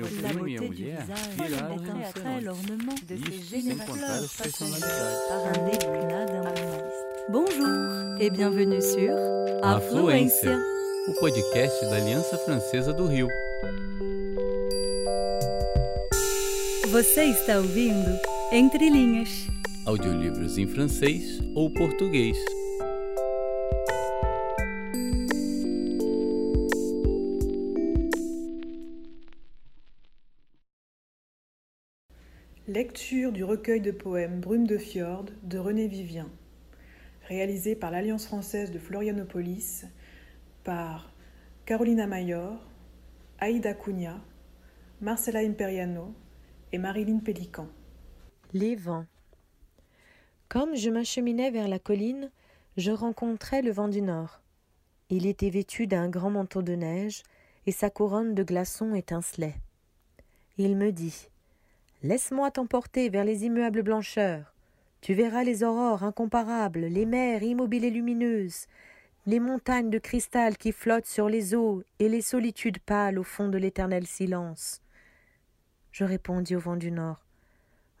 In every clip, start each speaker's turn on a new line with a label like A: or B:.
A: meu primo e a
B: beauté du
A: mulher viraram Isso sem contar as personalidades.
B: Bonjour et bienvenue sur
A: Afluência, o podcast da Aliança Francesa do Rio.
B: Você está ouvindo Entre Linhas.
A: Audiolivros em francês ou português.
C: Lecture du recueil de poèmes Brume de Fjord de René Vivien, réalisé par l'Alliance française de Florianopolis par Carolina Mayor, Aïda Cunha, Marcela Imperiano et Marilyn Pélican.
D: Les vents. Comme je m'acheminais vers la colline, je rencontrai le vent du nord. Il était vêtu d'un grand manteau de neige, et sa couronne de glaçons étincelait. Il me dit Laisse-moi t'emporter vers les immuables blancheurs. Tu verras les aurores incomparables, les mers immobiles et lumineuses, les montagnes de cristal qui flottent sur les eaux et les solitudes pâles au fond de l'éternel silence. Je répondis au vent du nord.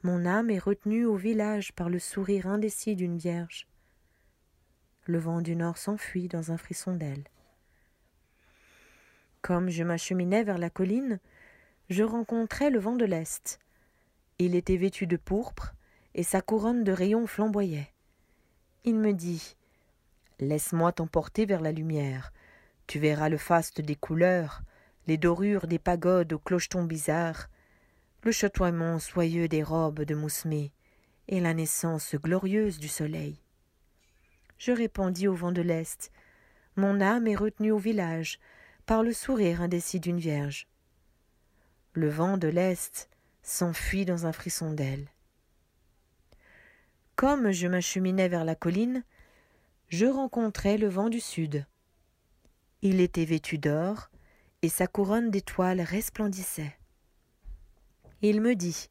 D: Mon âme est retenue au village par le sourire indécis d'une vierge. Le vent du nord s'enfuit dans un frisson d'ailes. Comme je m'acheminais vers la colline, je rencontrai le vent de l'Est. Il était vêtu de pourpre, et sa couronne de rayons flamboyait. Il me dit Laisse-moi t'emporter vers la lumière. Tu verras le faste des couleurs, les dorures des pagodes aux clochetons bizarres, le chatoiement soyeux des robes de moussemée et la naissance glorieuse du soleil. Je répondis au vent de l'Est. Mon âme est retenue au village par le sourire indécis d'une vierge. Le vent de l'Est s'enfuit dans un frisson d'ailes. Comme je m'acheminais vers la colline, je rencontrai le vent du sud. Il était vêtu d'or, et sa couronne d'étoiles resplendissait. Il me dit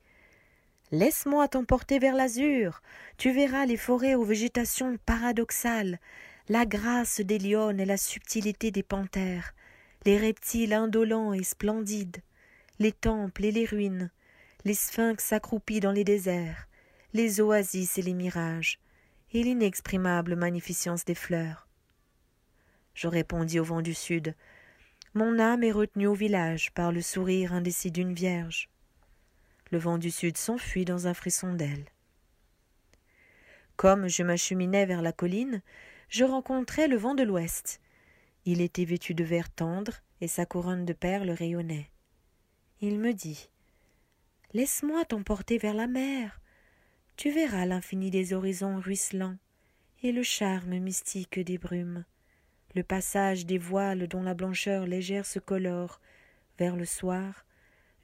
D: Laisse-moi t'emporter vers l'azur. Tu verras les forêts aux végétations paradoxales, la grâce des lionnes et la subtilité des panthères, les reptiles indolents et splendides, les temples et les ruines, les sphinx accroupis dans les déserts, les oasis et les mirages, et l'inexprimable magnificence des fleurs. Je répondis au vent du sud. Mon âme est retenue au village par le sourire indécis d'une vierge. Le vent du sud s'enfuit dans un frisson d'ailes. Comme je m'acheminais vers la colline, je rencontrai le vent de l'ouest. Il était vêtu de vert tendre et sa couronne de perles rayonnait. Il me dit Laisse-moi t'emporter vers la mer. Tu verras l'infini des horizons ruisselants et le charme mystique des brumes, le passage des voiles dont la blancheur légère se colore vers le soir,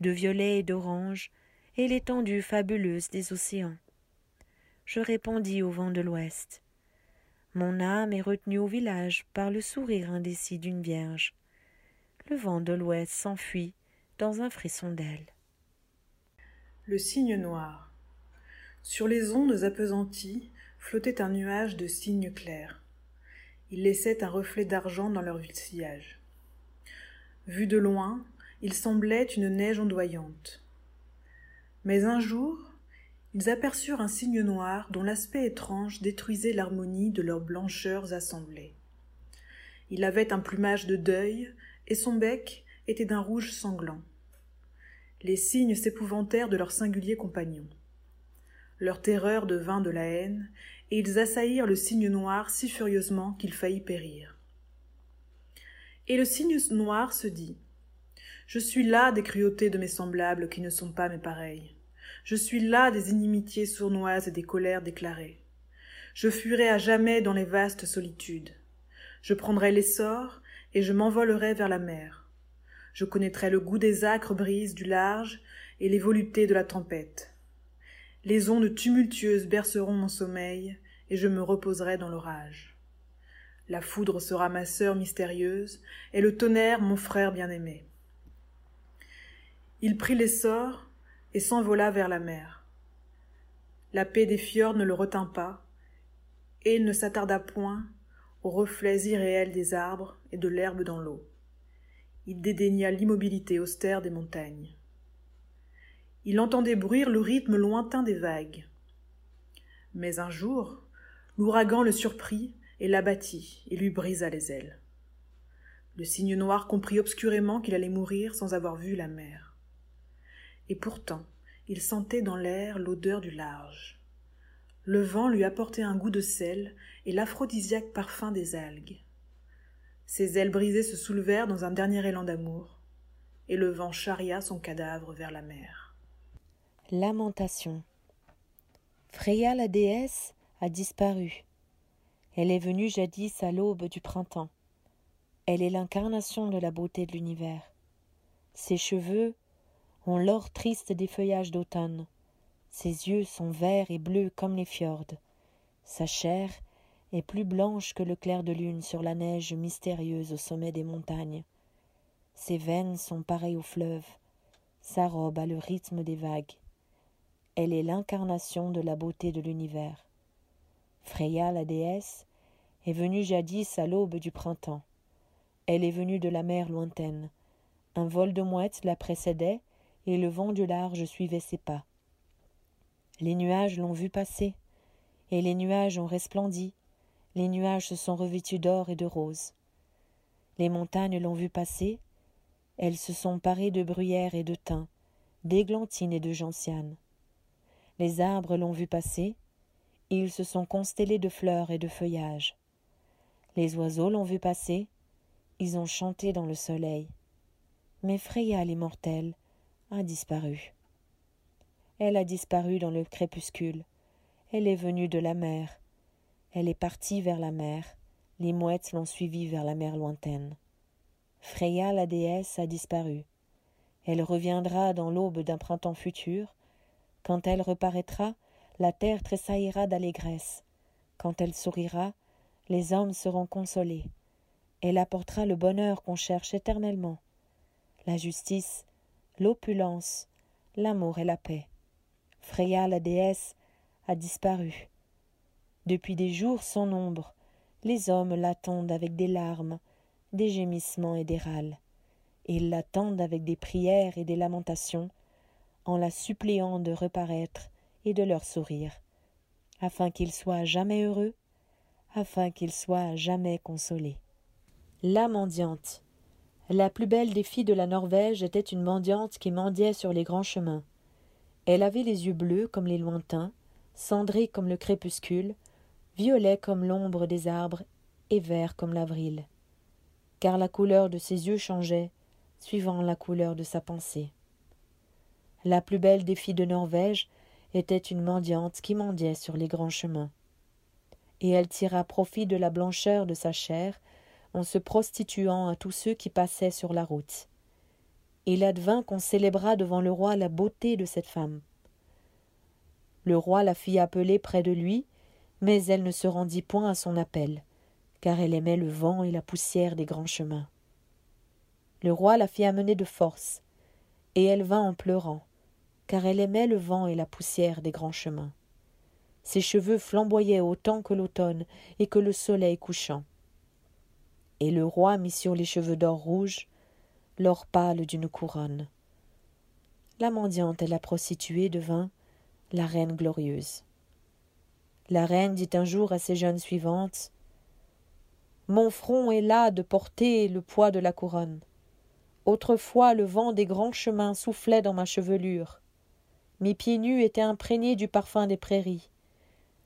D: de violet et d'orange, et l'étendue fabuleuse des océans. Je répondis au vent de l'ouest. Mon âme est retenue au village par le sourire indécis d'une vierge. Le vent de l'ouest s'enfuit dans un frisson d'ailes.
C: Le cygne noir. Sur les ondes appesanties flottait un nuage de cygnes clairs. Ils laissaient un reflet d'argent dans leur sillage. Vu de loin, il semblait une neige ondoyante. Mais un jour, ils aperçurent un cygne noir dont l'aspect étrange détruisait l'harmonie de leurs blancheurs assemblées. Il avait un plumage de deuil, et son bec était d'un rouge sanglant. Les cygnes s'épouvantèrent de leur singulier compagnon. Leur terreur devint de la haine, et ils assaillirent le cygne noir si furieusement qu'il faillit périr. Et le cygne noir se dit Je suis là des cruautés de mes semblables qui ne sont pas mes pareils. Je suis là des inimitiés sournoises et des colères déclarées. Je fuirai à jamais dans les vastes solitudes. Je prendrai l'essor et je m'envolerai vers la mer. Je connaîtrai le goût des âcres brises du large et les voluptés de la tempête. Les ondes tumultueuses berceront mon sommeil et je me reposerai dans l'orage. La foudre sera ma sœur mystérieuse et le tonnerre mon frère bien-aimé. Il prit l'essor et s'envola vers la mer. La paix des fjords ne le retint pas, et il ne s'attarda point aux reflets irréels des arbres et de l'herbe dans l'eau. Il dédaigna l'immobilité austère des montagnes. Il entendait bruire le rythme lointain des vagues. Mais un jour, l'ouragan le surprit et l'abattit et lui brisa les ailes. Le cygne noir comprit obscurément qu'il allait mourir sans avoir vu la mer. Et pourtant, il sentait dans l'air l'odeur du large. Le vent lui apportait un goût de sel et l'aphrodisiaque parfum des algues. Ses ailes brisées se soulevèrent dans un dernier élan d'amour, et le vent charria son cadavre vers la mer.
D: Lamentation. Freya la déesse a disparu. Elle est venue jadis à l'aube du printemps. Elle est l'incarnation de la beauté de l'univers. Ses cheveux ont l'or triste des feuillages d'automne. Ses yeux sont verts et bleus comme les fjords. Sa chair est plus blanche que le clair de lune sur la neige mystérieuse au sommet des montagnes. Ses veines sont pareilles au fleuve. Sa robe a le rythme des vagues. Elle est l'incarnation de la beauté de l'univers. Freya, la déesse, est venue jadis à l'aube du printemps. Elle est venue de la mer lointaine. Un vol de mouettes la précédait, et le vent du large suivait ses pas. Les nuages l'ont vue passer, et les nuages ont resplendi, les nuages se sont revêtus d'or et de rose. Les montagnes l'ont vue passer, elles se sont parées de bruyères et de thym, d'églantines et de gentianes. Les arbres l'ont vue passer, ils se sont constellés de fleurs et de feuillages. Les oiseaux l'ont vue passer, ils ont chanté dans le soleil. Mais Freya l'immortelle a disparu. Elle a disparu dans le crépuscule. Elle est venue de la mer. Elle est partie vers la mer. Les mouettes l'ont suivie vers la mer lointaine. Freya, la déesse, a disparu. Elle reviendra dans l'aube d'un printemps futur. Quand elle reparaîtra, la terre tressaillira d'allégresse. Quand elle sourira, les hommes seront consolés. Elle apportera le bonheur qu'on cherche éternellement, la justice, l'opulence, l'amour et la paix. Freya, la déesse, a disparu. Depuis des jours sans nombre, les hommes l'attendent avec des larmes, des gémissements et des râles. ils l'attendent avec des prières et des lamentations, en la suppliant de reparaître et de leur sourire, afin qu'il soit jamais heureux, afin qu'il soit jamais consolé. La mendiante. La plus belle des filles de la Norvège était une mendiante qui mendiait sur les grands chemins. Elle avait les yeux bleus comme les lointains, cendrés comme le crépuscule, violets comme l'ombre des arbres et verts comme l'avril. Car la couleur de ses yeux changeait, suivant la couleur de sa pensée. La plus belle des filles de Norvège était une mendiante qui mendiait sur les grands chemins. Et elle tira profit de la blancheur de sa chair en se prostituant à tous ceux qui passaient sur la route. Il advint qu'on célébra devant le roi la beauté de cette femme. Le roi la fit appeler près de lui, mais elle ne se rendit point à son appel, car elle aimait le vent et la poussière des grands chemins. Le roi la fit amener de force, et elle vint en pleurant car elle aimait le vent et la poussière des grands chemins. Ses cheveux flamboyaient autant que l'automne et que le soleil couchant. Et le roi mit sur les cheveux d'or rouge l'or pâle d'une couronne. La mendiante et la prostituée devint la reine glorieuse. La reine dit un jour à ses jeunes suivantes Mon front est là de porter le poids de la couronne. Autrefois le vent des grands chemins soufflait dans ma chevelure. Mes pieds nus étaient imprégnés du parfum des prairies.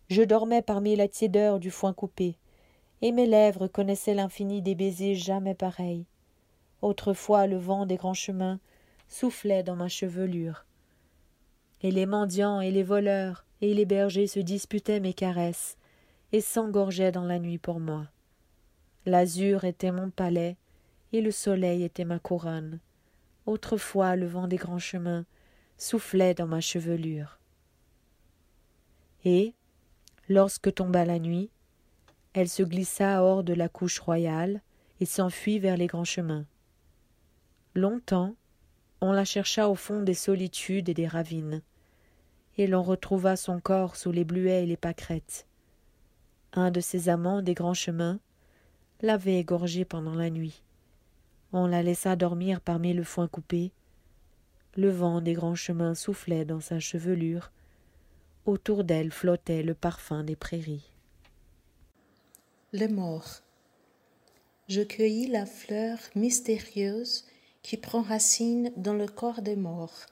D: Je dormais parmi la tiédeur du foin coupé, et mes lèvres connaissaient l'infini des baisers jamais pareils. Autrefois le vent des grands chemins soufflait dans ma chevelure. Et les mendiants et les voleurs et les bergers se disputaient mes caresses, et s'engorgeaient dans la nuit pour moi. L'azur était mon palais, et le soleil était ma couronne. Autrefois le vent des grands chemins soufflait dans ma chevelure. Et, lorsque tomba la nuit, elle se glissa hors de la couche royale et s'enfuit vers les grands chemins. Longtemps, on la chercha au fond des solitudes et des ravines, et l'on retrouva son corps sous les bluets et les pâquerettes. Un de ses amants des grands chemins l'avait égorgée pendant la nuit. On la laissa dormir parmi le foin coupé, Le vent des grands chemins soufflait dans sa chevelure. Autour d'elle flottait le parfum des prairies.
E: Les morts. Je cueillis la fleur mystérieuse qui prend racine dans le corps des morts.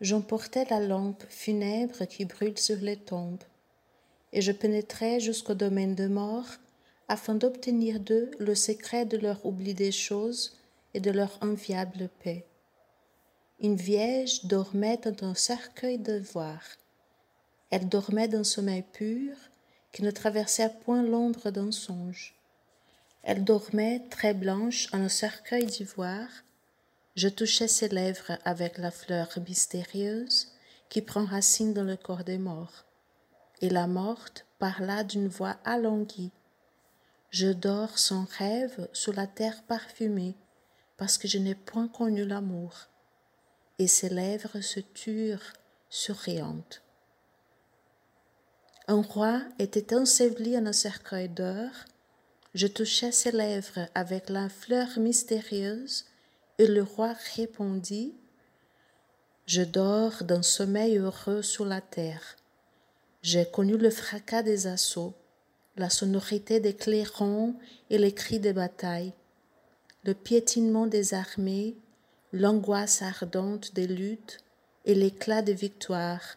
E: J'emportai la lampe funèbre qui brûle sur les tombes, et je pénétrai jusqu'au domaine de mort afin d'obtenir d'eux le secret de leur oubli des choses et de leur enviable paix. Une vierge dormait dans un cercueil de voir. Elle dormait d'un sommeil pur qui ne traversait point l'ombre d'un songe. Elle dormait très blanche en un cercueil d'ivoire. Je touchais ses lèvres avec la fleur mystérieuse qui prend racine dans le corps des morts. Et la morte parla d'une voix alanguie. Je dors sans rêve sous la terre parfumée, parce que je n'ai point connu l'amour. Et ses lèvres se turent, souriantes. Un roi était enseveli en un cercueil d'or. Je touchai ses lèvres avec la fleur mystérieuse, et le roi répondit Je dors d'un sommeil heureux sur la terre. J'ai connu le fracas des assauts, la sonorité des clairons et les cris des batailles, le piétinement des armées, l'angoisse ardente des luttes et l'éclat des victoires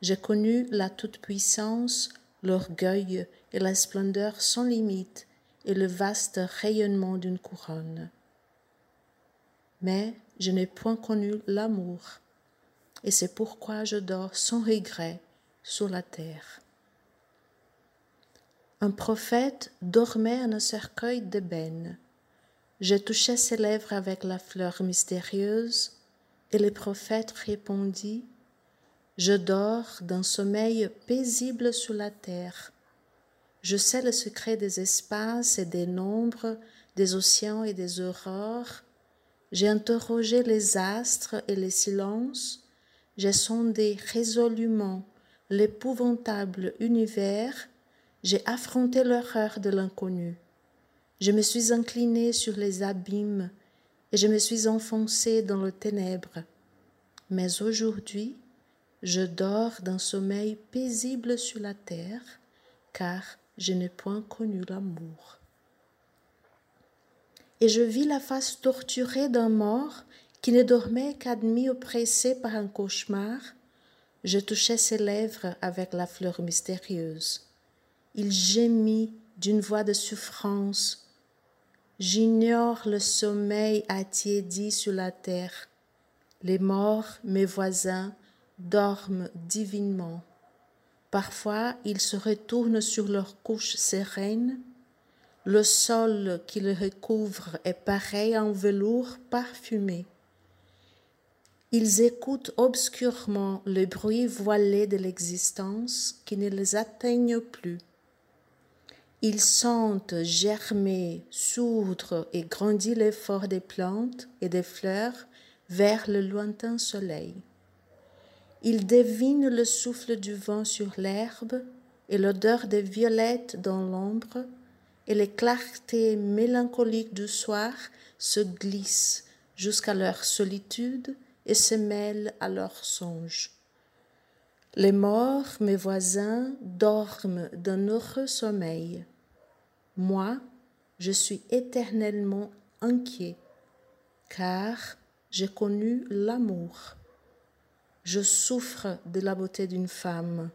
E: j'ai connu la toute-puissance, l'orgueil et la splendeur sans limite et le vaste rayonnement d'une couronne. Mais je n'ai point connu l'amour, et c'est pourquoi je dors sans regret sur la terre. Un prophète dormait en un cercueil d'ébène. Je touchais ses lèvres avec la fleur mystérieuse, et le prophète répondit je dors d'un sommeil paisible sur la terre. Je sais le secret des espaces et des nombres, des océans et des aurores. J'ai interrogé les astres et les silences. J'ai sondé résolument l'épouvantable univers. J'ai affronté l'horreur de l'inconnu. Je me suis incliné sur les abîmes et je me suis enfoncé dans le ténèbres. Mais aujourd'hui, je dors d'un sommeil paisible sur la terre, car je n'ai point connu l'amour. Et je vis la face torturée d'un mort qui ne dormait qu'admis oppressé par un cauchemar. Je touchais ses lèvres avec la fleur mystérieuse. Il gémit d'une voix de souffrance. J'ignore le sommeil attiédi sur la terre. Les morts, mes voisins, dorment divinement. Parfois, ils se retournent sur leur couche sereine. Le sol qui le recouvre est pareil en velours parfumé. Ils écoutent obscurement le bruit voilé de l'existence qui ne les atteigne plus. Ils sentent germer, sourdre et grandir l'effort des plantes et des fleurs vers le lointain soleil. Il devine le souffle du vent sur l'herbe et l'odeur des violettes dans l'ombre, et les clartés mélancoliques du soir se glissent jusqu'à leur solitude et se mêlent à leurs songes. Les morts, mes voisins, dorment d'un heureux sommeil. Moi, je suis éternellement inquiet, car j'ai connu l'amour. Je souffre de la beauté d'une femme.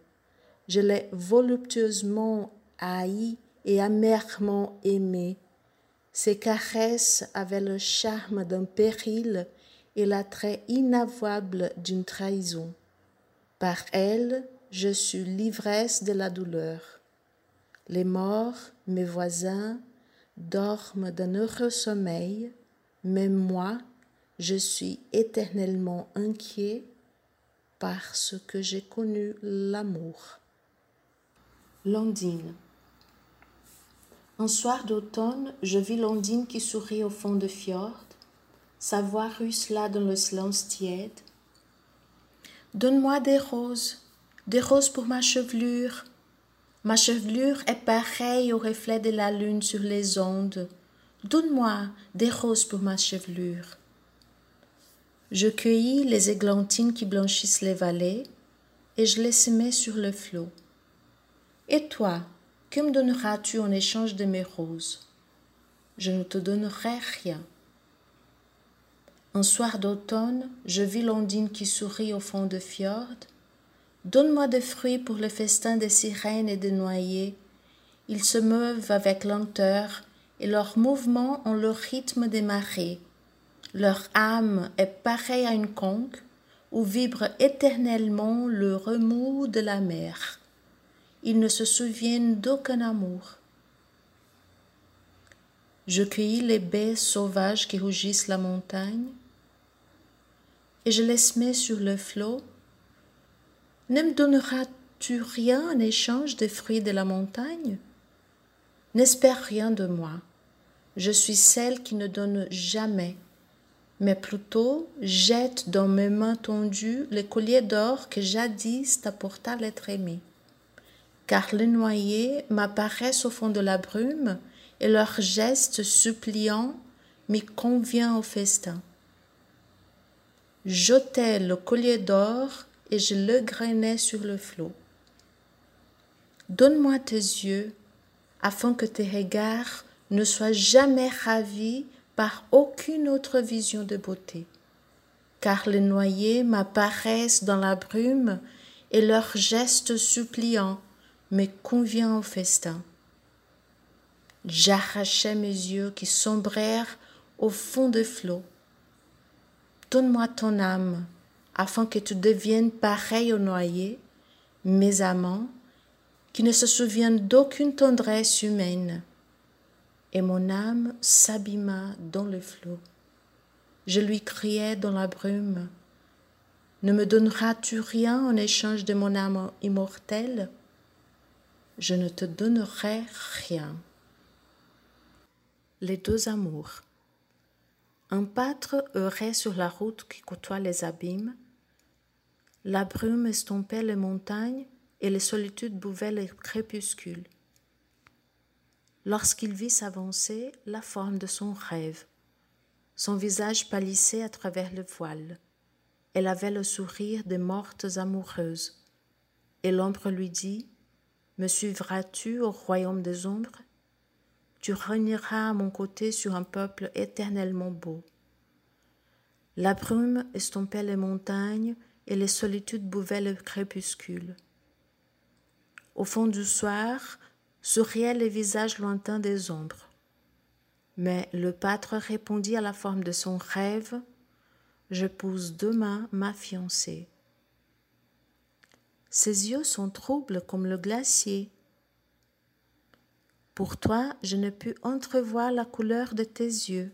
E: Je l'ai voluptueusement haïe et amèrement aimée. Ses caresses avaient le charme d'un péril et l'attrait inavouable d'une trahison. Par elle, je suis l'ivresse de la douleur. Les morts, mes voisins, dorment d'un heureux sommeil, mais moi, je suis éternellement inquiet parce que j'ai connu l'amour. Londine. Un soir d'automne, je vis Londine qui sourit au fond de fjord, sa voix ruissela dans le silence tiède. Donne-moi des roses, des roses pour ma chevelure. Ma chevelure est pareille au reflet de la lune sur les ondes. Donne-moi des roses pour ma chevelure. Je cueillis les églantines qui blanchissent les vallées, et je les semai sur le flot. Et toi, que me donneras-tu en échange de mes roses? Je ne te donnerai rien. Un soir d'automne, je vis l'ondine qui sourit au fond de fjord. Donne-moi des fruits pour le festin des sirènes et des noyés. Ils se meuvent avec lenteur, et leurs mouvements ont le rythme des marées. Leur âme est pareille à une conque où vibre éternellement le remous de la mer. Ils ne se souviennent d'aucun amour. Je cueillis les baies sauvages qui rougissent la montagne, et je les mets sur le flot. Ne me donneras-tu rien en échange des fruits de la montagne? N'espère rien de moi. Je suis celle qui ne donne jamais, mais plutôt jette dans mes mains tendues les colliers d'or que jadis t'apporta l'être aimé. Car les noyés m'apparaissent au fond de la brume, et leur geste suppliant m'y convient au festin. J'ôtais le collier d'or et je le grainais sur le flot. Donne-moi tes yeux, afin que tes regards ne soient jamais ravis par aucune autre vision de beauté, car les noyés m'apparaissent dans la brume et leur geste suppliant me convient au festin. J'arrachai mes yeux qui sombrèrent au fond des flots. Donne-moi ton âme, afin que tu deviennes pareil aux noyés, mes amants, qui ne se souviennent d'aucune tendresse humaine. Et mon âme s'abîma dans le flot. Je lui criai dans la brume. Ne me donneras-tu rien en échange de mon âme immortelle? Je ne te donnerai rien. Les deux amours. Un pâtre errait sur la route qui côtoie les abîmes. La brume estompait les montagnes et les solitudes bouvaient les crépuscules. Lorsqu'il vit s'avancer la forme de son rêve, son visage pâlissait à travers le voile. Elle avait le sourire des mortes amoureuses. Et l'ombre lui dit Me suivras-tu au royaume des ombres? Tu régneras à mon côté sur un peuple éternellement beau. La brume estompait les montagnes et les solitudes bouvaient le crépuscule. Au fond du soir, souriaient les visages lointains des ombres. Mais le pâtre répondit à la forme de son rêve Je pousse demain ma fiancée. Ses yeux sont troubles comme le glacier. Pour toi, je ne pus entrevoir la couleur de tes yeux.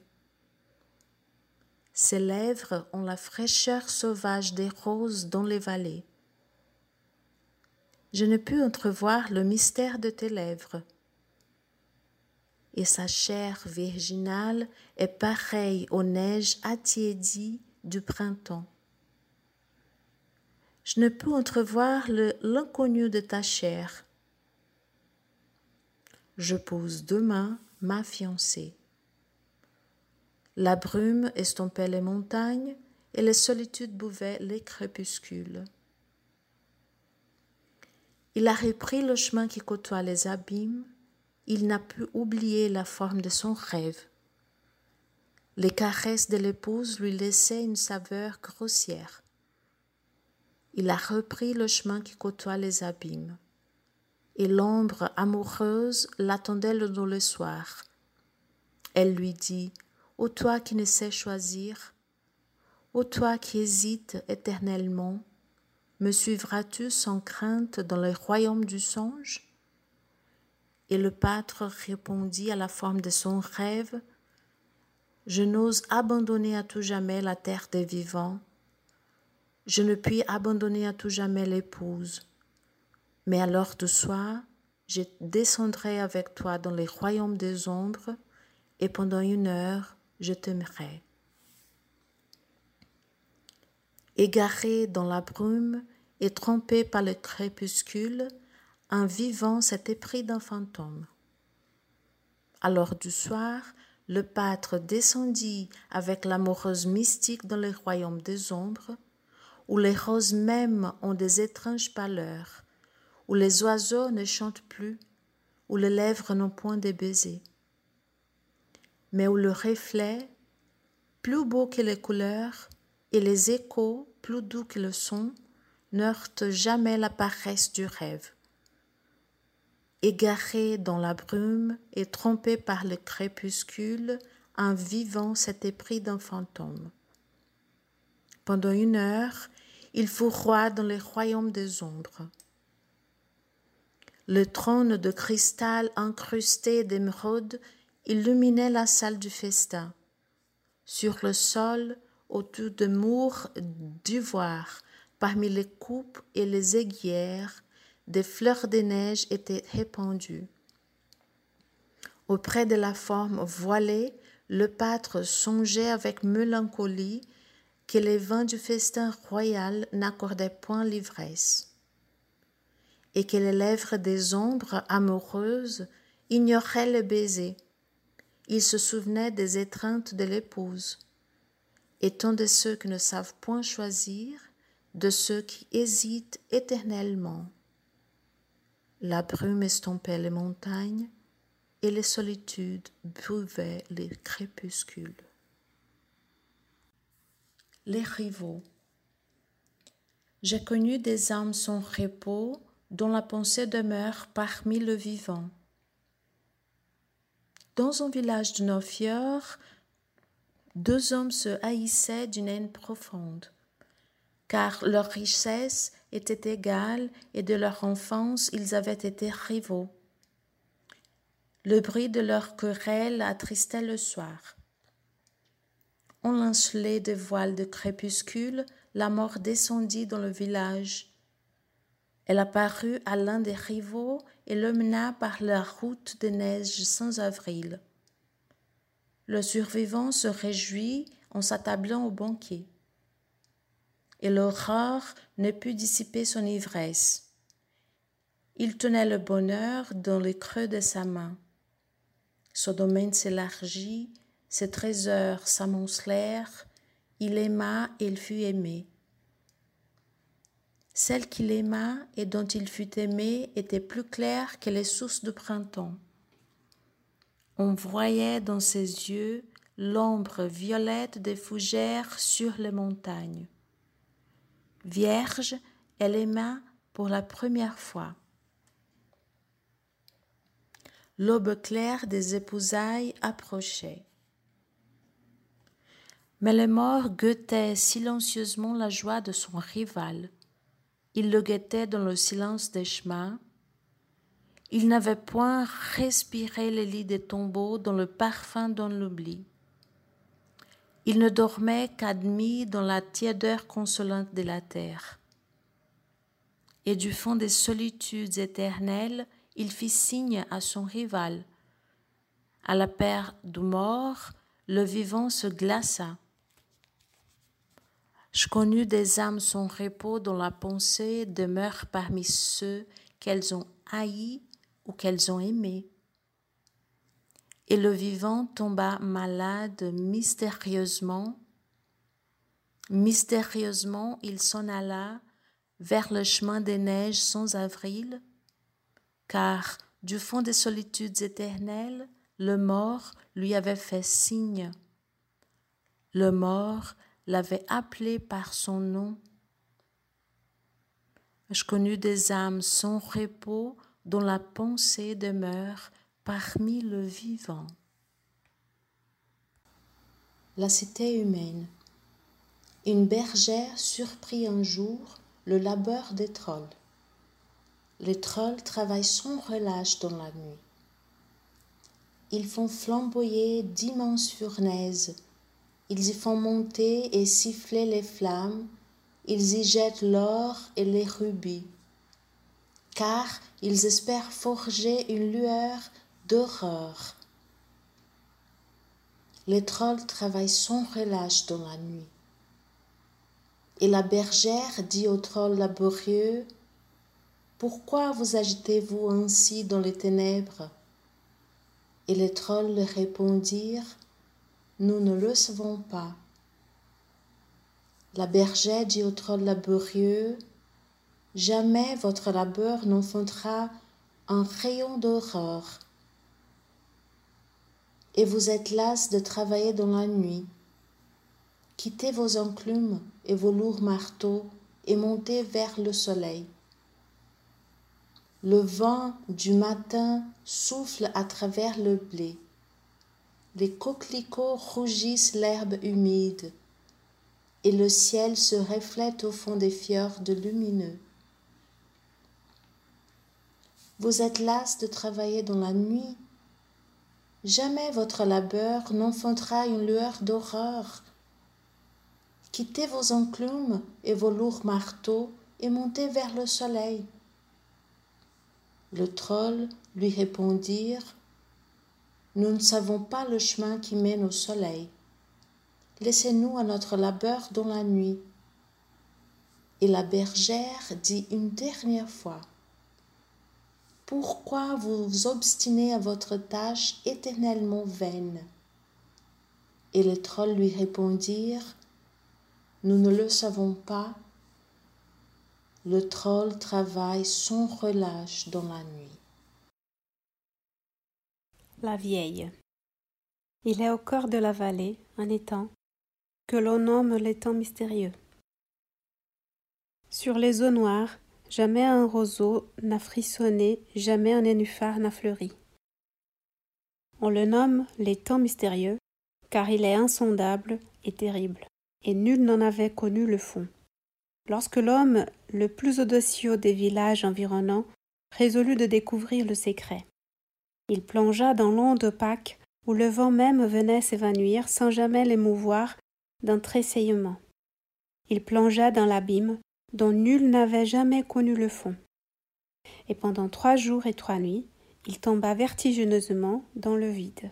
E: Ses lèvres ont la fraîcheur sauvage des roses dans les vallées je ne pus entrevoir le mystère de tes lèvres. Et sa chair virginale est pareille aux neiges attiédies du printemps. Je ne peux entrevoir l'inconnu de ta chair. Je pose demain ma fiancée. La brume estompait les montagnes et les solitudes bouvaient les crépuscules. Il a repris le chemin qui côtoie les abîmes, il n'a pu oublier la forme de son rêve. Les caresses de l'épouse lui laissaient une saveur grossière. Il a repris le chemin qui côtoie les abîmes, et l'ombre amoureuse l'attendait dans le soir. Elle lui dit Ô toi qui ne sais choisir, ô toi qui hésites éternellement, me suivras-tu sans crainte dans le royaume du songe? Et le pâtre répondit à la forme de son rêve Je n'ose abandonner à tout jamais la terre des vivants. Je ne puis abandonner à tout jamais l'épouse. Mais à l'heure de soir, je descendrai avec toi dans les royaumes des ombres, et pendant une heure, je t'aimerai. Égaré dans la brume et trompé par le crépuscule, un vivant s'était pris d'un fantôme. L'heure du soir, le pâtre descendit avec l'amoureuse mystique dans les royaumes des ombres, où les roses mêmes ont des étranges pâleurs, où les oiseaux ne chantent plus, où les lèvres n'ont point de baisers, mais où le reflet, plus beau que les couleurs, et les échos, plus doux que le son, n'heurtent jamais la paresse du rêve. Égaré dans la brume et trompé par le crépuscule, un vivant s'était pris d'un fantôme. Pendant une heure, il fut roi dans les royaumes des ombres. Le trône de cristal incrusté d'émeraude illuminait la salle du festin. Sur le sol, autour de murs d'ivoire, parmi les coupes et les aiguières, des fleurs de neige étaient répandues. Auprès de la forme voilée, le pâtre songeait avec mélancolie que les vins du festin royal n'accordaient point l'ivresse, et que les lèvres des ombres amoureuses ignoraient le baiser. Il se souvenait des étreintes de l'épouse, étant de ceux qui ne savent point choisir, de ceux qui hésitent éternellement. La brume estompait les montagnes et les solitudes buvaient les crépuscules. Les rivaux. J'ai connu des âmes sans repos dont la pensée demeure parmi le vivant. Dans un village de Nofior, deux hommes se haïssaient d'une haine profonde car leur richesse était égale et de leur enfance ils avaient été rivaux. Le bruit de leur querelle attristait le soir. On lancelait des voiles de crépuscule, la mort descendit dans le village. Elle apparut à l'un des rivaux et le mena par la route des neiges sans avril. Le survivant se réjouit en s'attablant au banquet et l'aurore ne put dissiper son ivresse. Il tenait le bonheur dans le creux de sa main. Son domaine s'élargit, ses trésors s'amoncelèrent, il aima et il fut aimé. Celle qu'il aima et dont il fut aimé était plus claire que les sources du printemps. On voyait dans ses yeux l'ombre violette des fougères sur les montagnes. Vierge, elle aima pour la première fois. L'aube claire des épousailles approchait. Mais le mort guettait silencieusement la joie de son rival. Il le guettait dans le silence des chemins. Il n'avait point respiré les lits des tombeaux dans le parfum d'un l'oubli. Il ne dormait qu'admis dans la tiédeur consolante de la terre. Et du fond des solitudes éternelles, il fit signe à son rival. À la paire du mort, le vivant se glaça. Je connus des âmes sans repos dont la pensée demeure parmi ceux qu'elles ont haïs ou qu'elles ont aimés et le vivant tomba malade mystérieusement. Mystérieusement, il s'en alla vers le chemin des neiges sans avril, car du fond des solitudes éternelles, le mort lui avait fait signe. Le mort l'avait appelé par son nom. Je connus des âmes sans repos dont la pensée demeure parmi le vivant. La cité humaine. Une bergère surprit un jour le labeur des trolls. Les trolls travaillent sans relâche dans la nuit. Ils font flamboyer d'immenses fournaises. Ils y font monter et siffler les flammes. Ils y jettent l'or et les rubis. Car ils espèrent forger une lueur d'horreur. Les trolls travaillent sans relâche dans la nuit. Et la bergère dit aux trolls laborieux Pourquoi vous agitez-vous ainsi dans les ténèbres? Et les trolls lui répondirent Nous ne le savons pas. La bergère dit au troll laborieux Jamais votre labeur n'enfantera un rayon d'aurore. Et vous êtes las de travailler dans la nuit. Quittez vos enclumes et vos lourds marteaux et montez vers le soleil. Le vent du matin souffle à travers le blé. Les coquelicots rougissent l'herbe humide et le ciel se reflète au fond des fjords lumineux. Vous êtes las de travailler dans la nuit. Jamais votre labeur n'enfantera une lueur d'aurore. Quittez vos enclumes et vos lourds marteaux et montez vers le soleil. Le troll lui répondirent Nous ne savons pas le chemin qui mène au soleil. Laissez-nous à notre labeur dans la nuit. Et la bergère dit une dernière fois pourquoi vous vous obstinez à votre tâche éternellement vaine? Et les trolls lui répondirent Nous ne le savons pas. Le troll travaille sans relâche dans la nuit.
F: La vieille. Il est au cœur de la vallée un étang que l'on nomme l'étang mystérieux. Sur les eaux noires Jamais un roseau n'a frissonné, jamais un nénuphar n'a fleuri. On le nomme l'étang mystérieux, car il est insondable et terrible, et nul n'en avait connu le fond. Lorsque l'homme, le plus audacieux des villages environnants, résolut de découvrir le secret, il plongea dans l'onde opaque où le vent même venait s'évanouir sans jamais l'émouvoir d'un tressaillement. Il plongea dans l'abîme dont nul n'avait jamais connu le fond. Et pendant trois jours et trois nuits, il tomba vertigineusement dans le vide.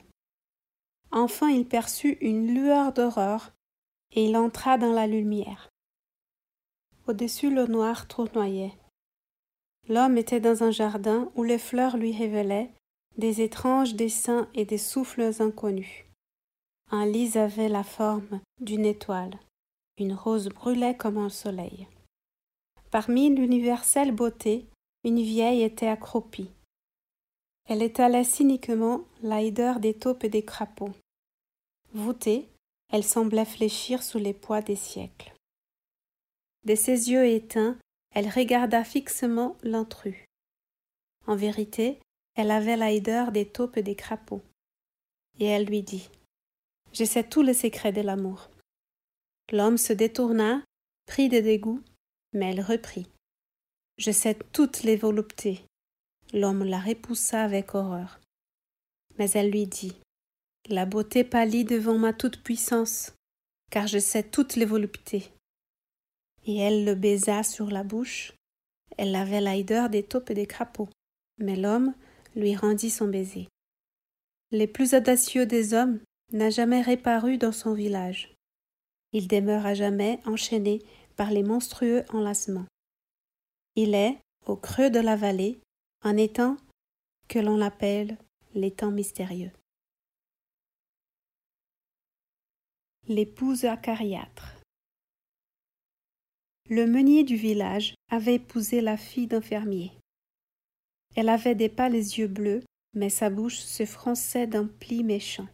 F: Enfin il perçut une lueur d'aurore, et il entra dans la lumière. Au-dessus le noir tournoyait. L'homme était dans un jardin où les fleurs lui révélaient des étranges dessins et des souffles inconnus. Un lys avait la forme d'une étoile, une rose brûlait comme un soleil. Parmi l'universelle beauté, une vieille était accroupie. Elle étalait cyniquement la hideur des taupes et des crapauds. Voûtée, elle semblait fléchir sous les poids des siècles. De ses yeux éteints, elle regarda fixement l'intrus. En vérité, elle avait la des taupes et des crapauds. Et elle lui dit Je sais tous les secrets de l'amour. L'homme se détourna, pris de dégoût, mais elle reprit. Je sais toutes les voluptés. L'homme la repoussa avec horreur. Mais elle lui dit. La beauté pâlit devant ma toute-puissance, car je sais toutes les voluptés. Et elle le baisa sur la bouche. Elle avait l'aideur des taupes et des crapauds, mais l'homme lui rendit son baiser. Les plus audacieux des hommes n'a jamais réparu dans son village. Il demeure à jamais enchaîné par les monstrueux enlacements. Il est, au creux de la vallée, un étang que l'on appelle l'étang mystérieux. L'épouse acariâtre. Le meunier du village avait épousé la fille d'un fermier. Elle avait des pâles yeux bleus, mais sa bouche se fronçait d'un pli méchant.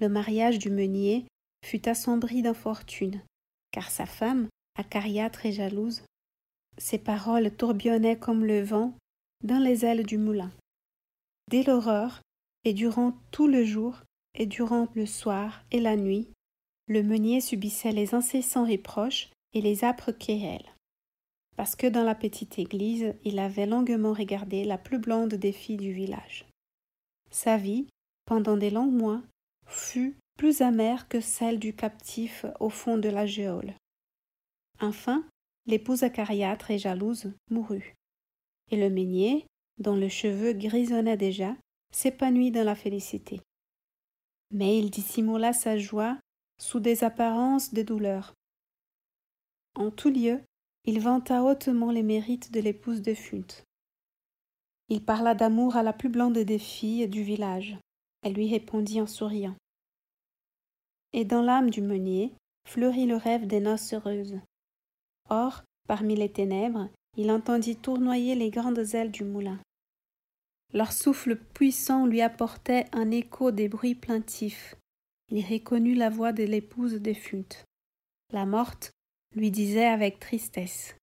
F: Le mariage du meunier fut assombri d'infortune, car sa femme, acariâtre et jalouse, ses paroles tourbillonnaient comme le vent dans les ailes du moulin. Dès l'aurore, et durant tout le jour, et durant le soir et la nuit, le meunier subissait les incessants reproches et les âpres querelles. Parce que dans la petite église, il avait longuement regardé la plus blonde des filles du village. Sa vie, pendant des longs mois, fut plus amère que celle du captif au fond de la géole. Enfin, l'épouse acariâtre et jalouse mourut. Et le meunier, dont le cheveu grisonnait déjà, s'épanouit dans la félicité. Mais il dissimula sa joie sous des apparences de douleur. En tout lieu, il vanta hautement les mérites de l'épouse de Funt. Il parla d'amour à la plus blonde des filles du village, Elle lui répondit en souriant. Et dans l'âme du meunier fleurit le rêve des noces heureuses. Or, parmi les ténèbres, il entendit tournoyer les grandes ailes du moulin. Leur souffle puissant lui apportait un écho des bruits plaintifs. Il reconnut la voix de l'épouse défunte. La morte lui disait avec tristesse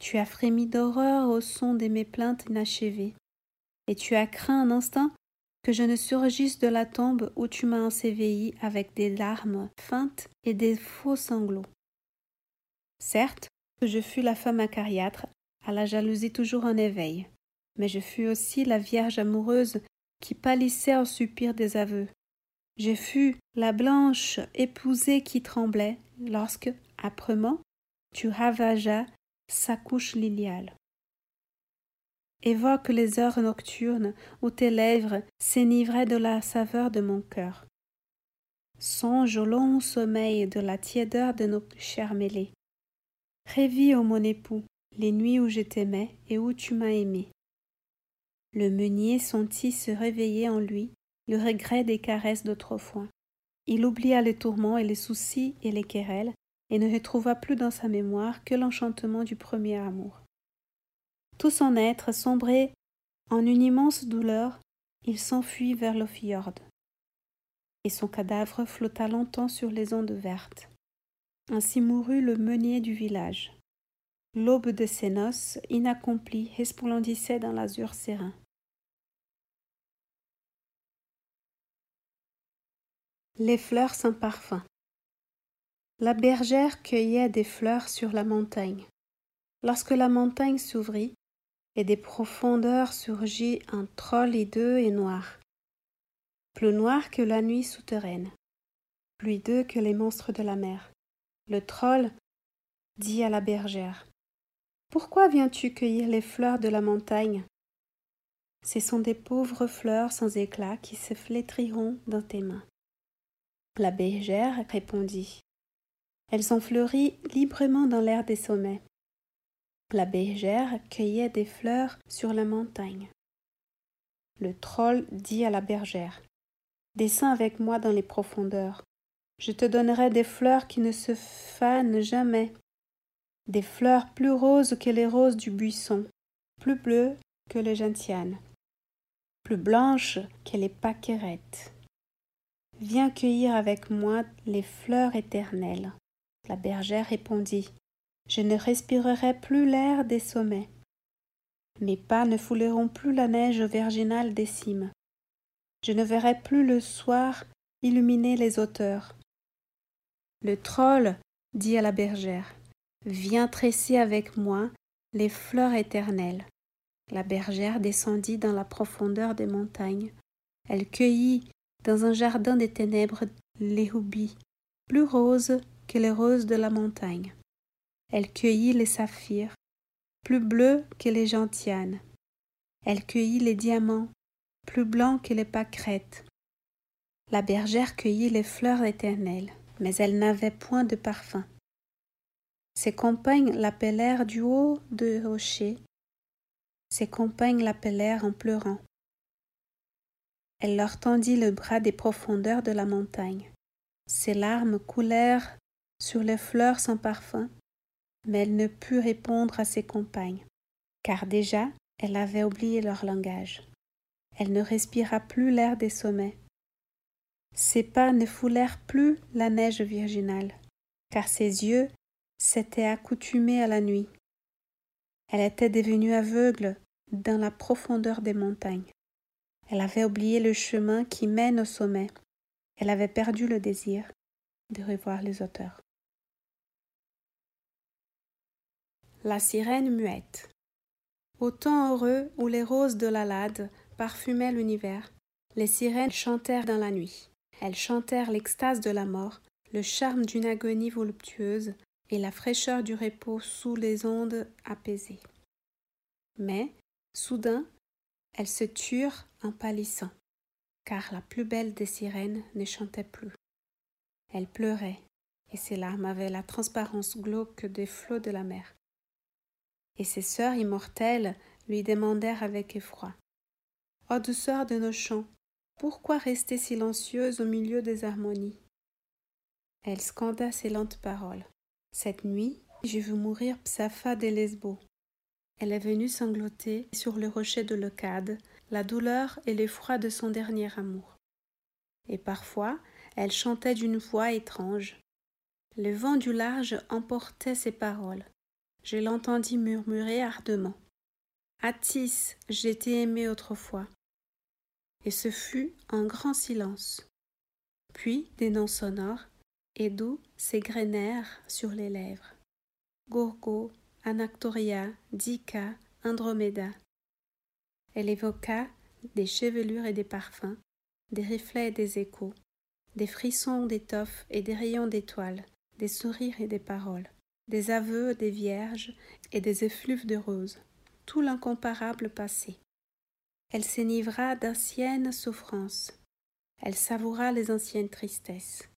F: Tu as frémi d'horreur au son de mes plaintes inachevées, et tu as craint un instant que je ne surgisse de la tombe où tu m'as enséveillé avec des larmes feintes et des faux sanglots. Certes, je fus la femme acariâtre, à la jalousie toujours en éveil, mais je fus aussi la vierge amoureuse qui pâlissait au soupir des aveux. Je fus la blanche épousée qui tremblait lorsque, âprement, tu ravageas sa couche liliale. Évoque les heures nocturnes où tes lèvres s'enivraient de la saveur de mon cœur. Songe au long sommeil de la tiédeur de nos chairs mêlées. Révis, ô mon époux, les nuits où je t'aimais et où tu m'as aimé. Le meunier sentit se réveiller en lui le regret des caresses d'autrefois. Il oublia les tourments et les soucis et les querelles, et ne retrouva plus dans sa mémoire que l'enchantement du premier amour. Tout son être sombré en une immense douleur, il s'enfuit vers le fjord. Et son cadavre flotta longtemps sur les ondes vertes. Ainsi mourut le meunier du village. L'aube de ses noces, inaccomplie, resplendissait dans l'azur serein. Les fleurs sans parfum. La bergère cueillait des fleurs sur la montagne. Lorsque la montagne s'ouvrit, et des profondeurs surgit un troll hideux et noir, plus noir que la nuit souterraine, plus hideux que les monstres de la mer. Le troll dit à la bergère Pourquoi viens-tu cueillir les fleurs de la montagne? Ce sont des pauvres fleurs sans éclat qui se flétriront dans tes mains. La bergère répondit Elles ont fleuri librement dans l'air des sommets. La bergère cueillait des fleurs sur la montagne. Le troll dit à la bergère Descends avec moi dans les profondeurs. Je te donnerai des fleurs qui ne se fanent jamais, des fleurs plus roses que les roses du buisson, plus bleues que les gentianes, plus blanches que les paquerettes. Viens cueillir avec moi les fleurs éternelles. La bergère répondit je ne respirerai plus l'air des sommets. Mes pas ne fouleront plus la neige virginale des cimes. Je ne verrai plus le soir illuminer les hauteurs. Le troll dit à la bergère Viens tresser avec moi les fleurs éternelles. La bergère descendit dans la profondeur des montagnes. Elle cueillit dans un jardin des ténèbres les rubis, plus roses les roses de la montagne. Elle cueillit les saphirs, plus bleus que les gentianes. Elle cueillit les diamants, plus blancs que les pâquerettes. La bergère cueillit les fleurs éternelles, mais elle n'avait point de parfum. Ses compagnes l'appelèrent du haut de rocher. Ses compagnes l'appelèrent en pleurant. Elle leur tendit le bras des profondeurs de la montagne. Ses larmes coulèrent sur les fleurs sans parfum, mais elle ne put répondre à ses compagnes, car déjà elle avait oublié leur langage. Elle ne respira plus l'air des sommets. Ses pas ne foulèrent plus la neige virginale, car ses yeux s'étaient accoutumés à la nuit. Elle était devenue aveugle dans la profondeur des montagnes. Elle avait oublié le chemin qui mène au sommet. Elle avait perdu le désir de revoir les auteurs. La sirène muette. Au temps heureux où les roses de la lade parfumaient l'univers, les sirènes chantèrent dans la nuit. Elles chantèrent l'extase de la mort, le charme d'une agonie voluptueuse et la fraîcheur du repos sous les ondes apaisées. Mais, soudain, elles se turent en pâlissant, car la plus belle des sirènes ne chantait plus. Elle pleurait, et ses larmes avaient la transparence glauque des flots de la mer et ses sœurs immortelles lui demandèrent avec effroi. Ô douceur de nos chants, Pourquoi rester silencieuse au milieu des harmonies? Elle scanda ces lentes paroles. Cette nuit, j'ai vu mourir Psapha des Lesbos. Elle est venue sangloter sur le rocher de Leucade, la douleur et l'effroi de son dernier amour. Et parfois, elle chantait d'une voix étrange. Le vent du large emportait ses paroles. Je l'entendis murmurer ardemment. J'ai été aimée autrefois et ce fut un grand silence. Puis des noms sonores et doux s'égrenèrent sur les lèvres. Gorgo, Anactoria, Dica, Andromeda. Elle évoqua des chevelures et des parfums, des reflets et des échos, des frissons d'étoffes et des rayons d'étoiles, des sourires et des paroles, des aveux des vierges et des effluves de roses, tout l'incomparable passé. Elle s'enivra d'anciennes souffrances. Elle savoura les anciennes tristesses.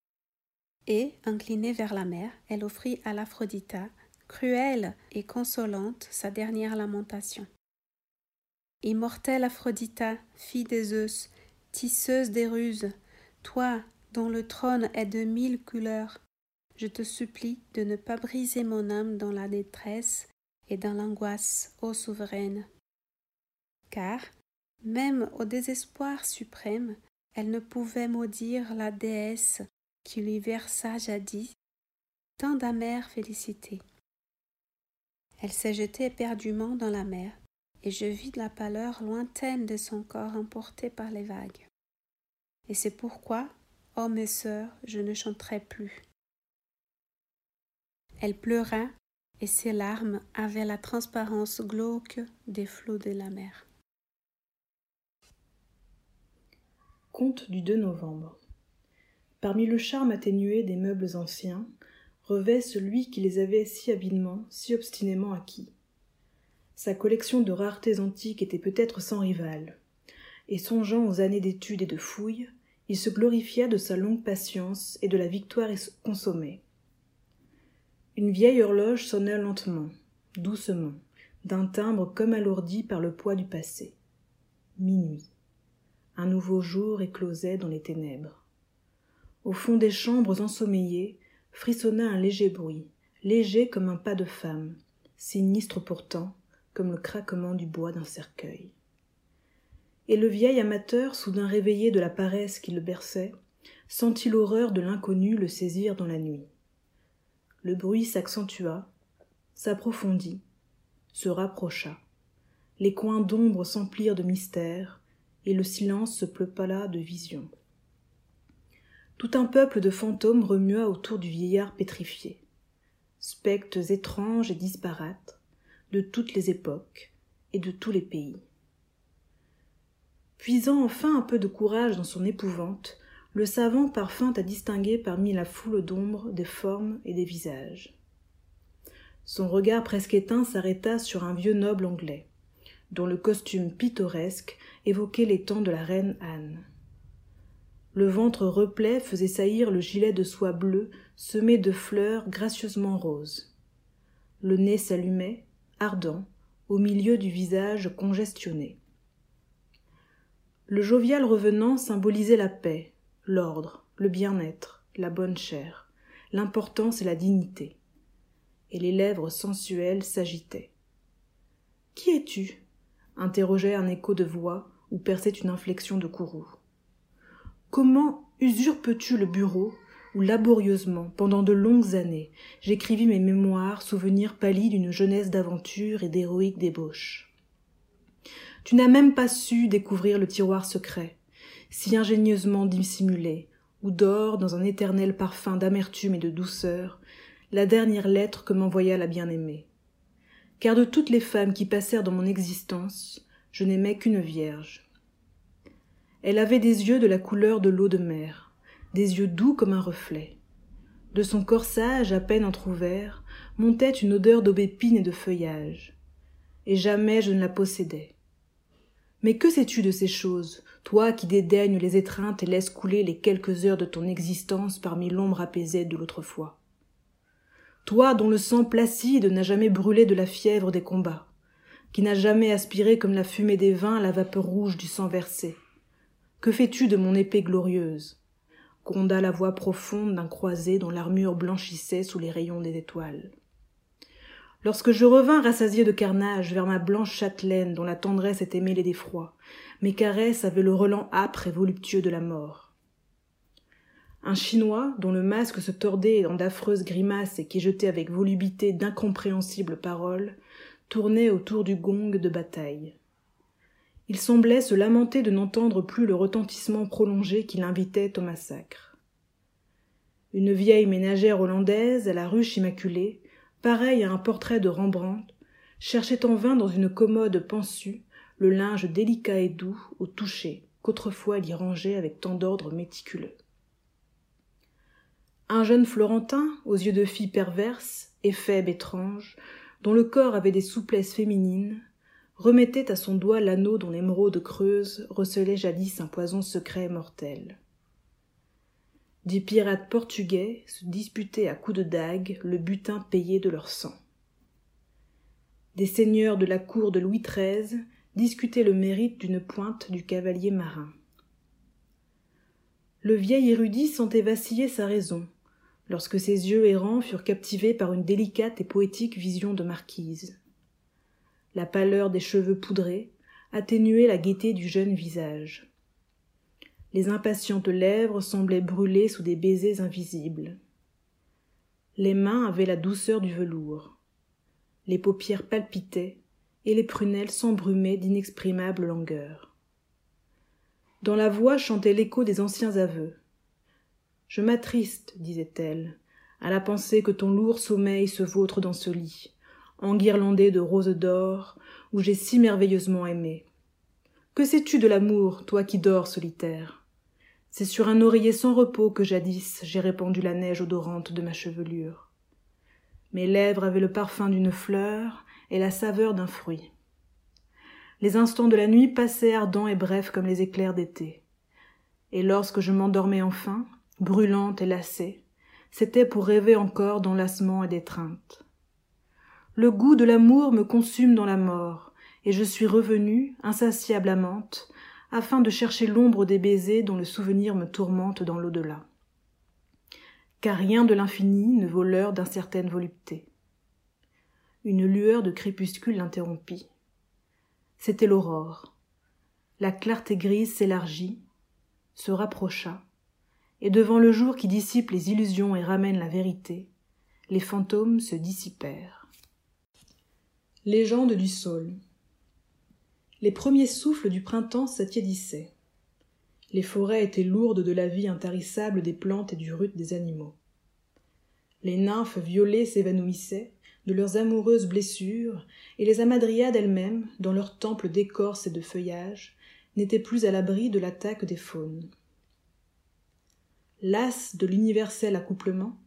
F: Et, inclinée vers la mer, elle offrit à l'Aphrodita, cruelle et consolante, sa dernière lamentation. Immortelle Aphrodita, fille des Zeus, tisseuse des ruses, toi dont le trône est de mille couleurs, je te supplie de ne pas briser mon âme dans la détresse et dans l'angoisse, ô souveraine. Car, même au désespoir suprême, elle ne pouvait maudire la déesse qui lui versa jadis tant d'amères félicités. Elle s'est jetée éperdument dans la mer, et je vis la pâleur lointaine de son corps emporté par les vagues. Et c'est pourquoi, ô mes sœurs, je ne chanterai plus. Elle pleura, et ses larmes avaient la transparence glauque des flots de la mer.
C: Conte du 2 novembre. Parmi le charme atténué des meubles anciens, revêt celui qui les avait si habilement, si obstinément acquis. Sa collection de raretés antiques était peut-être sans rivale, et songeant aux années d'études et de fouilles, il se glorifia de sa longue patience et de la victoire consommée. Une vieille horloge sonna lentement, doucement, d'un timbre comme alourdi par le poids du passé. Minuit un nouveau jour éclosait dans les ténèbres. Au fond des chambres ensommeillées frissonna un léger bruit, léger comme un pas de femme, sinistre pourtant comme le craquement du bois d'un cercueil. Et le vieil amateur, soudain réveillé de la paresse qui le berçait, sentit l'horreur de l'inconnu le saisir dans la nuit. Le bruit s'accentua, s'approfondit, se rapprocha. Les coins d'ombre s'emplirent de mystère, et le silence se peupala de visions. Tout un peuple de fantômes remua autour du vieillard pétrifié. Spectres étranges et disparates, de toutes les époques et de tous les pays. Puisant enfin un peu de courage dans son épouvante, le savant parvint à distinguer parmi la foule d'ombres des formes et des visages. Son regard presque éteint s'arrêta sur un vieux noble anglais, dont le costume pittoresque évoquait les temps de la reine Anne. Le ventre replet faisait saillir le gilet de soie bleue semé de fleurs gracieusement roses. Le nez s'allumait, ardent, au milieu du visage congestionné. Le jovial revenant symbolisait la paix, l'ordre, le bien-être, la bonne chair, l'importance et la dignité. Et les lèvres sensuelles s'agitaient. Qui es-tu? interrogeait un écho de voix où perçait une inflexion de courroux. Comment usurpes-tu le bureau où laborieusement, pendant de longues années, j'écrivis mes mémoires, souvenirs pâlis d'une jeunesse d'aventure et d'héroïque débauche? Tu n'as même pas su découvrir le tiroir secret, si ingénieusement dissimulé, où dort, dans un éternel parfum d'amertume et de douceur, la dernière lettre que m'envoya la bien-aimée car de toutes les femmes qui passèrent dans mon existence, je n'aimais qu'une vierge. Elle avait des yeux de la couleur de l'eau de mer, des yeux doux comme un reflet. De son corsage à peine entr'ouvert montait une odeur d'aubépine et de feuillage. Et jamais je ne la possédais. Mais que sais-tu de ces choses, toi qui dédaignes les étreintes et laisses couler les quelques heures de ton existence parmi l'ombre apaisée de l'autrefois toi dont le sang placide n'a jamais brûlé de la fièvre des combats, qui n'a jamais aspiré comme la fumée des vins la vapeur rouge du sang versé. Que fais-tu de mon épée glorieuse? Gronda la voix profonde d'un croisé dont l'armure blanchissait sous les rayons des étoiles. Lorsque je revins rassasié de carnage vers ma blanche châtelaine dont la tendresse était mêlée d'effroi, mes caresses avaient le relent âpre et voluptueux de la mort. Un Chinois, dont le masque se tordait dans d'affreuses grimaces et qui jetait avec volubité d'incompréhensibles paroles, tournait autour du gong de bataille. Il semblait se lamenter de n'entendre plus le retentissement prolongé qui l'invitait au massacre. Une vieille ménagère hollandaise à la ruche immaculée, pareille à un portrait de Rembrandt, cherchait en vain dans une commode pensue le linge délicat et doux au toucher qu'autrefois elle y rangeait avec tant d'ordre méticuleux. Un jeune Florentin, aux yeux de fille perverse, faible, étrange, dont le corps avait des souplesses féminines, remettait à son doigt l'anneau dont l'émeraude creuse recelait jadis un poison secret et mortel. Des pirates portugais se disputaient à coups de dague le butin payé de leur sang. Des seigneurs de la cour de Louis XIII discutaient le mérite d'une pointe du cavalier marin. Le vieil érudit sentait vaciller sa raison, lorsque ses yeux errants furent captivés par une délicate et poétique vision de marquise la pâleur des cheveux poudrés atténuait la gaieté du jeune visage. Les impatientes lèvres semblaient brûler sous des baisers invisibles. Les mains avaient la douceur du velours. Les paupières palpitaient et les prunelles s'embrumaient d'inexprimable langueur. Dans la voix chantait l'écho des anciens aveux. Je m'attriste, disait-elle, à la pensée que ton lourd sommeil se vautre dans ce lit enguirlandé de roses d'or, où j'ai si merveilleusement aimé. Que sais-tu de l'amour, toi qui dors solitaire? C'est sur un oreiller sans repos que jadis j'ai répandu la neige odorante de ma chevelure. Mes lèvres avaient le parfum d'une fleur et la saveur d'un fruit. Les instants de la nuit passaient ardents et brefs comme les éclairs d'été. Et lorsque je m'endormais enfin, brûlante et lassée, c'était pour rêver encore d'enlacement et d'étreinte. Le goût de l'amour me consume dans la mort, et je suis revenue, insatiable amante, afin de chercher l'ombre des baisers dont le souvenir me tourmente dans l'au-delà. Car rien de l'infini ne vaut l'heure d'incertaine volupté. Une lueur de crépuscule l'interrompit. C'était l'aurore. La clarté grise s'élargit, se rapprocha, et devant le jour qui dissipe les illusions et ramène la vérité, les fantômes se dissipèrent. Légende du saule. Les premiers souffles du printemps s'attiédissaient. Les forêts étaient lourdes de la vie intarissable des plantes et du rut des animaux. Les nymphes violées s'évanouissaient de leurs amoureuses blessures, et les amadriades elles-mêmes, dans leurs temples d'écorce et de feuillage, n'étaient plus à l'abri de l'attaque des faunes. Lasse de l'universel accouplement,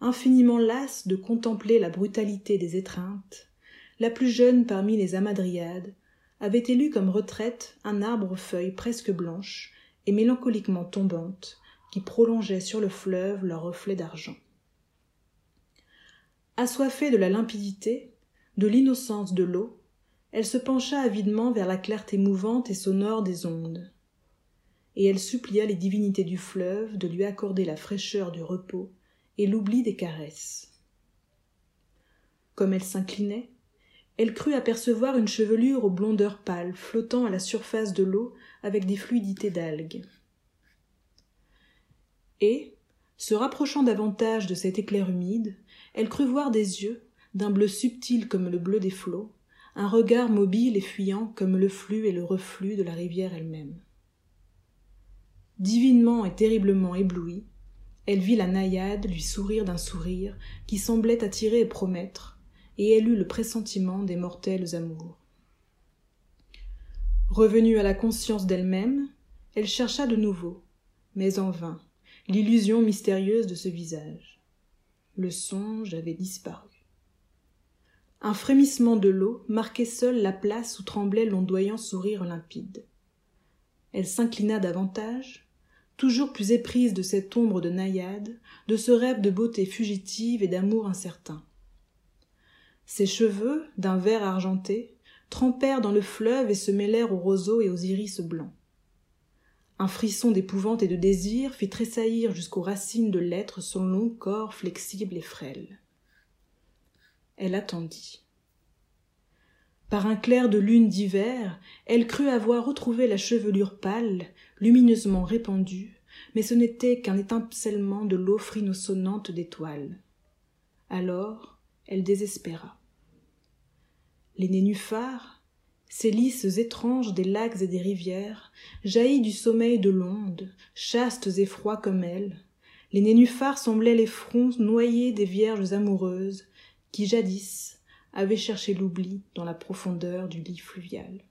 C: infiniment lasse de contempler la brutalité des étreintes, la plus jeune parmi les amadriades, avait élu comme retraite un arbre-feuille presque blanche et mélancoliquement tombante, qui prolongeait sur le fleuve leur reflet d'argent. Assoiffée de la limpidité, de l'innocence de l'eau, elle se pencha avidement vers la clarté mouvante et sonore des ondes. Et elle supplia les divinités du fleuve de lui accorder la fraîcheur du repos et l'oubli des caresses. Comme elle s'inclinait, elle crut apercevoir une chevelure aux blondeurs pâles flottant à la surface de l'eau avec des fluidités d'algues. Et, se rapprochant davantage de cet éclair humide, elle crut voir des yeux, d'un bleu subtil comme le bleu des flots, un regard mobile et fuyant comme le flux et le reflux de la rivière elle-même. Divinement et terriblement éblouie, elle vit la naïade lui sourire d'un sourire qui semblait attirer et promettre, et elle eut le pressentiment des mortels amours. Revenue à la conscience d'elle-même, elle chercha de nouveau, mais en vain, l'illusion mystérieuse de ce visage. Le songe avait disparu. Un frémissement de l'eau marquait seul la place où tremblait l'ondoyant sourire limpide. Elle s'inclina davantage, toujours plus éprise de cette ombre de naïade, de ce rêve de beauté fugitive et d'amour incertain. Ses cheveux, d'un vert argenté, trempèrent dans le fleuve et se mêlèrent aux roseaux et aux iris blancs. Un frisson d'épouvante et de désir fit tressaillir jusqu'aux racines de l'être son long corps flexible et frêle. Elle attendit. Par un clair de lune d'hiver, elle crut avoir retrouvé la chevelure pâle, lumineusement répandue, mais ce n'était qu'un étincellement de l'offrine sonnante d'étoiles. Alors, elle désespéra. Les nénuphars, ces lys étranges des lacs et des rivières, jaillis du sommeil de l'onde, chastes et froids comme elle, les nénuphars semblaient les fronts noyés des vierges amoureuses qui jadis avaient cherché l'oubli dans la profondeur du lit fluvial.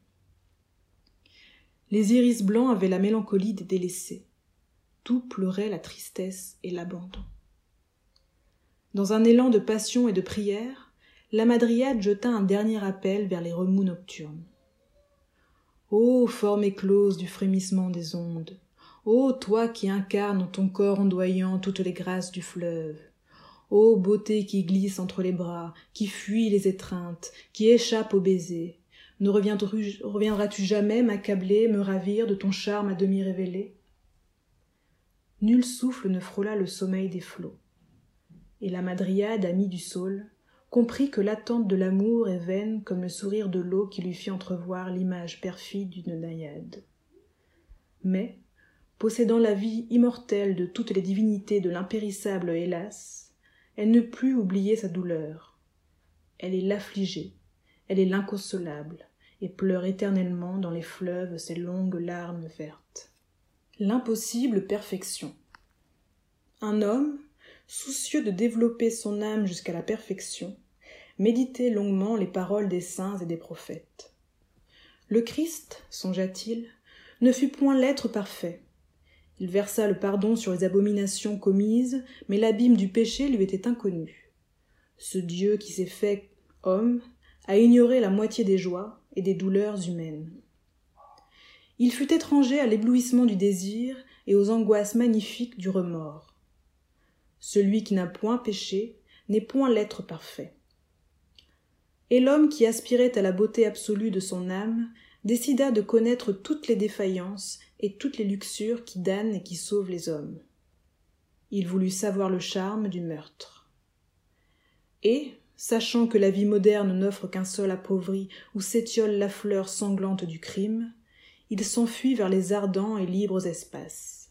C: Les iris blancs avaient la mélancolie des délaissés. Tout pleurait la tristesse et l'abandon. Dans un élan de passion et de prière, la madriade jeta un dernier appel vers les remous nocturnes. Ô forme éclose du frémissement des ondes, ô toi qui incarnes en ton corps ondoyant toutes les grâces du fleuve, ô beauté qui glisse entre les bras, qui fuit les étreintes, qui échappe aux baisers, ne reviendras-tu jamais m'accabler, me ravir de ton charme à demi révélé? Nul souffle ne frôla le sommeil des flots. Et la madriade, amie du saule, comprit que l'attente de l'amour est vaine comme le sourire de l'eau qui lui fit entrevoir l'image perfide d'une naïade. Mais, possédant la vie immortelle de toutes les divinités de l'impérissable hélas, elle ne put oublier sa douleur. Elle est l'affligée, elle est l'inconsolable, et pleure éternellement dans les fleuves ses longues larmes vertes. L'impossible perfection. Un homme, soucieux de développer son âme jusqu'à la perfection, méditait longuement les paroles des saints et des prophètes. Le Christ, songea-t-il, ne fut point l'être parfait. Il versa le pardon sur les abominations commises, mais l'abîme du péché lui était inconnu. Ce Dieu qui s'est fait homme à ignorer la moitié des joies et des douleurs humaines. Il fut étranger à l'éblouissement du désir et aux angoisses magnifiques du remords. Celui qui n'a point péché n'est point l'être parfait. Et l'homme qui aspirait à la beauté absolue de son âme décida de connaître toutes les défaillances et toutes les luxures qui damnent et qui sauvent les hommes. Il voulut savoir le charme du meurtre. Et, sachant que la vie moderne n'offre qu'un sol appauvri où s'étiole la fleur sanglante du crime, il s'enfuit vers les ardents et libres espaces.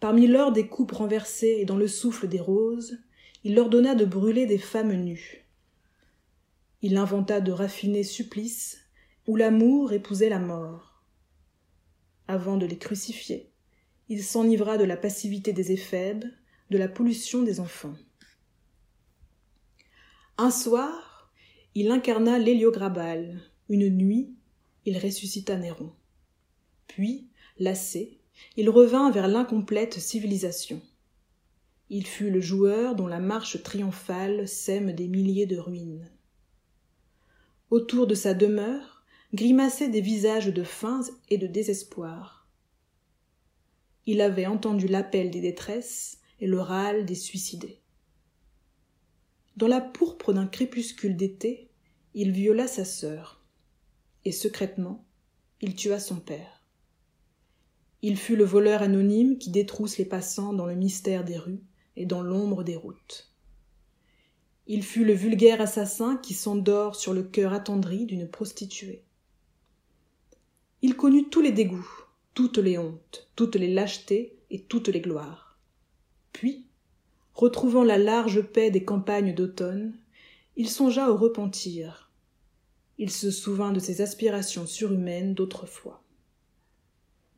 C: Parmi l'or des coupes renversées et dans le souffle des roses, il ordonna de brûler des femmes nues. Il inventa de raffinés supplices où l'amour épousait la mort. Avant de les crucifier, il s'enivra de la passivité des éphèbes, de la pollution des enfants. Un soir, il incarna l'héliograbal. Une nuit, il ressuscita Néron. Puis, lassé, il revint vers l'incomplète civilisation. Il fut le joueur dont la marche triomphale sème des milliers de ruines. Autour de sa demeure grimaçaient des visages de faim et de désespoir. Il avait entendu l'appel des détresses et le râle des suicidés. Dans la pourpre d'un crépuscule d'été, il viola sa sœur, et secrètement, il tua son père. Il fut le voleur anonyme qui détrousse les passants dans le mystère des rues et dans l'ombre des routes. Il fut le vulgaire assassin qui s'endort sur le cœur attendri d'une prostituée. Il connut tous les dégoûts, toutes les hontes, toutes les lâchetés et toutes les gloires. Puis, retrouvant la large paix des campagnes d'automne, il songea au repentir. Il se souvint de ses aspirations surhumaines d'autrefois.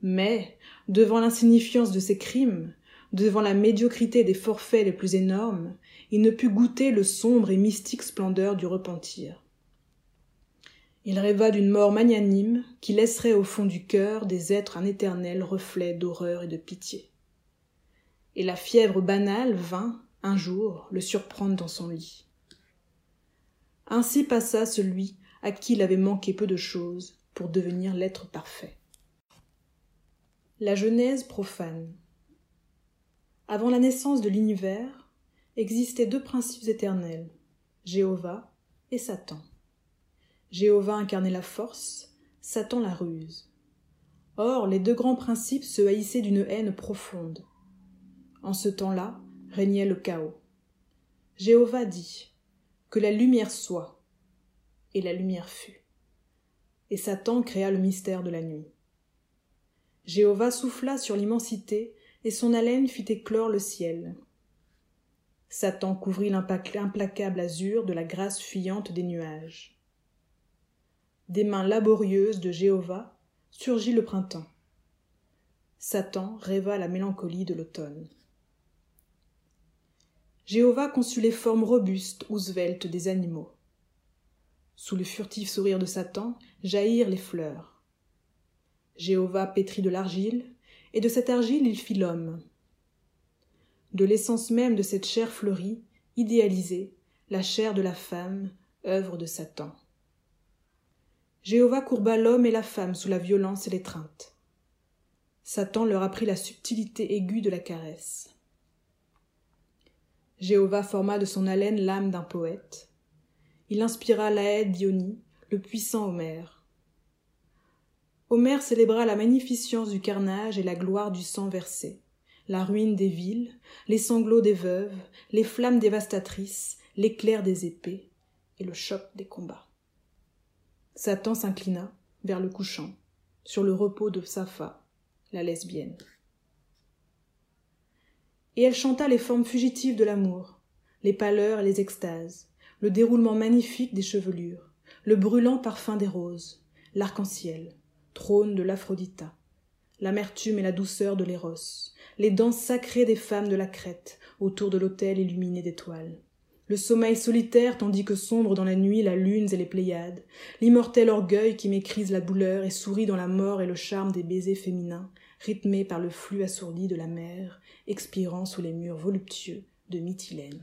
C: Mais, devant l'insignifiance de ses crimes, devant la médiocrité des forfaits les plus énormes, il ne put goûter le sombre et mystique splendeur du repentir. Il rêva d'une mort magnanime qui laisserait au fond du cœur des êtres un éternel reflet d'horreur et de pitié et la fièvre banale vint, un jour, le surprendre dans son lit. Ainsi passa celui à qui il avait manqué peu de choses pour devenir l'être parfait. La Genèse profane. Avant la naissance de l'univers, existaient deux principes éternels, Jéhovah et Satan. Jéhovah incarnait la force, Satan la ruse. Or, les deux grands principes se haïssaient d'une haine profonde. En ce temps-là régnait le chaos. Jéhovah dit Que la lumière soit, et la lumière fut. Et Satan créa le mystère de la nuit. Jéhovah souffla sur l'immensité, et son haleine fit éclore le ciel. Satan couvrit l'implacable azur de la grâce fuyante des nuages. Des mains laborieuses de Jéhovah surgit le printemps. Satan rêva la mélancolie de l'automne. Jéhovah conçut les formes robustes ou sveltes des animaux. Sous le furtif sourire de Satan jaillirent les fleurs. Jéhovah pétrit de l'argile, et de cette argile il fit l'homme. De l'essence même de cette chair fleurie, idéalisée, la chair de la femme, œuvre de Satan. Jéhovah courba l'homme et la femme sous la violence et l'étreinte. Satan leur apprit la subtilité aiguë de la caresse. Jéhovah forma de son haleine l'âme d'un poète. Il inspira l'aède d'Ionie, le puissant Homère. Homère célébra la magnificence du carnage et la gloire du sang versé, la ruine des villes, les sanglots des veuves, les flammes dévastatrices, l'éclair des épées et le choc des combats. Satan s'inclina vers le couchant, sur le repos de Sapha, la lesbienne. Et elle chanta les formes fugitives de l'amour, les pâleurs et les extases, le déroulement magnifique des chevelures, le brûlant parfum des roses, l'arc-en-ciel, trône de l'Aphrodita, l'amertume et la douceur de l'éros, les danses sacrées des femmes de la Crète autour de l'autel illuminé d'étoiles, le sommeil solitaire tandis que sombre dans la nuit la lune et les Pléiades, l'immortel orgueil qui méprise la douleur et sourit dans la mort et le charme des baisers féminins, rythmé par le flux assourdi de la mer, expirant sous les murs voluptueux de Mytilène.